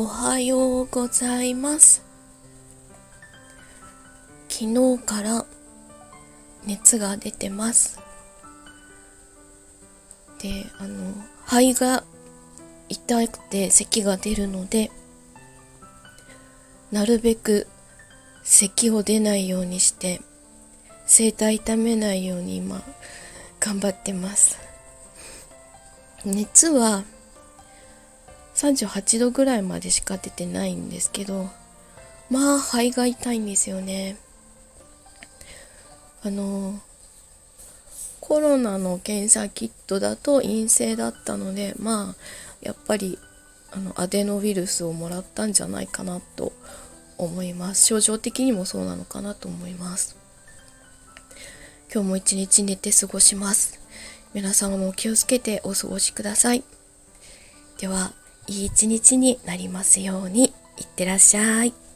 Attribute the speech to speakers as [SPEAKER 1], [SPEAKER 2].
[SPEAKER 1] おはようございます。昨日から熱が出てます。であの肺が痛くて咳が出るのでなるべく咳を出ないようにして声帯痛めないように今頑張ってます。熱は38度ぐらいまでしか出てないんですけどまあ肺が痛いんですよね。あのコロナの検査キットだと陰性だったのでまあやっぱりあのアデノウイルスをもらったんじゃないかなと思います。症状的にもそうなのかなと思います。今日も一日寝て過ごします。皆様も気をつけてお過ごしください。ではいい一日になりますようにいってらっしゃい。